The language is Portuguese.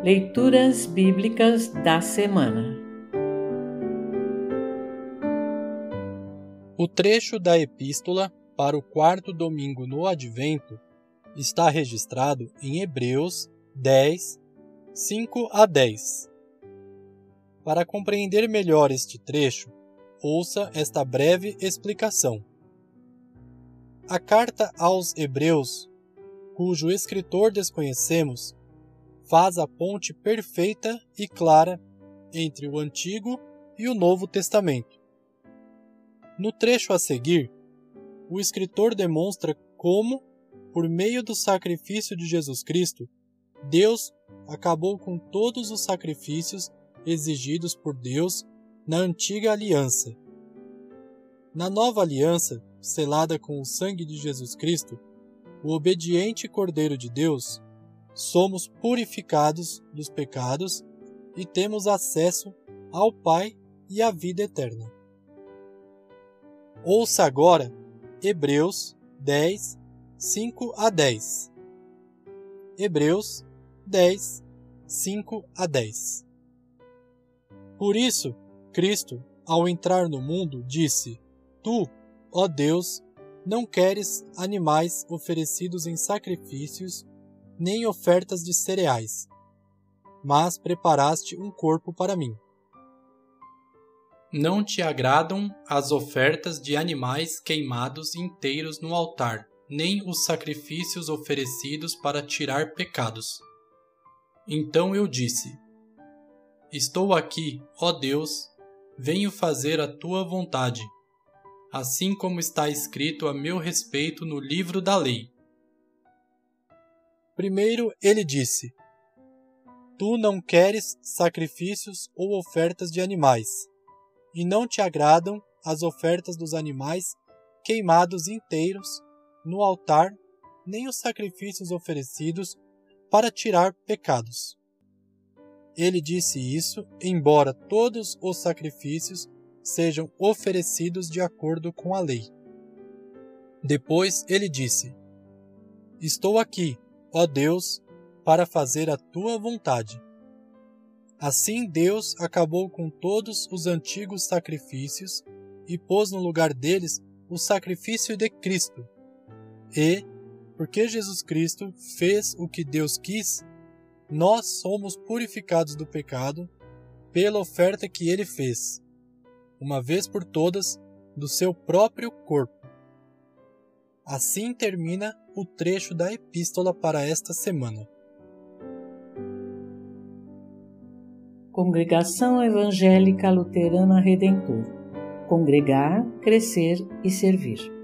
Leituras Bíblicas da Semana O trecho da Epístola para o quarto domingo no Advento está registrado em Hebreus 10, 5 a 10. Para compreender melhor este trecho, ouça esta breve explicação. A carta aos Hebreus, cujo escritor desconhecemos, faz a ponte perfeita e clara entre o Antigo e o Novo Testamento. No trecho a seguir, o escritor demonstra como, por meio do sacrifício de Jesus Cristo, Deus acabou com todos os sacrifícios exigidos por Deus na antiga aliança. Na nova aliança, selada com o sangue de Jesus Cristo, o obediente Cordeiro de Deus, somos purificados dos pecados e temos acesso ao Pai e à vida eterna. Ouça agora Hebreus 10, 5 a 10. Hebreus 10, 5 a 10. Por isso, Cristo, ao entrar no mundo, disse: Tu, ó Deus, não queres animais oferecidos em sacrifícios nem ofertas de cereais, mas preparaste um corpo para mim. Não te agradam as ofertas de animais queimados inteiros no altar, nem os sacrifícios oferecidos para tirar pecados. Então eu disse: Estou aqui, ó Deus, venho fazer a tua vontade, assim como está escrito a meu respeito no livro da lei. Primeiro ele disse: Tu não queres sacrifícios ou ofertas de animais, e não te agradam as ofertas dos animais queimados inteiros no altar, nem os sacrifícios oferecidos para tirar pecados. Ele disse isso, embora todos os sacrifícios sejam oferecidos de acordo com a lei. Depois ele disse: Estou aqui, ó Deus, para fazer a tua vontade. Assim Deus acabou com todos os antigos sacrifícios e pôs no lugar deles o sacrifício de Cristo. E, porque Jesus Cristo fez o que Deus quis, nós somos purificados do pecado pela oferta que ele fez, uma vez por todas, do seu próprio corpo. Assim termina o trecho da epístola para esta semana. Congregação Evangélica Luterana Redentor Congregar, Crescer e Servir.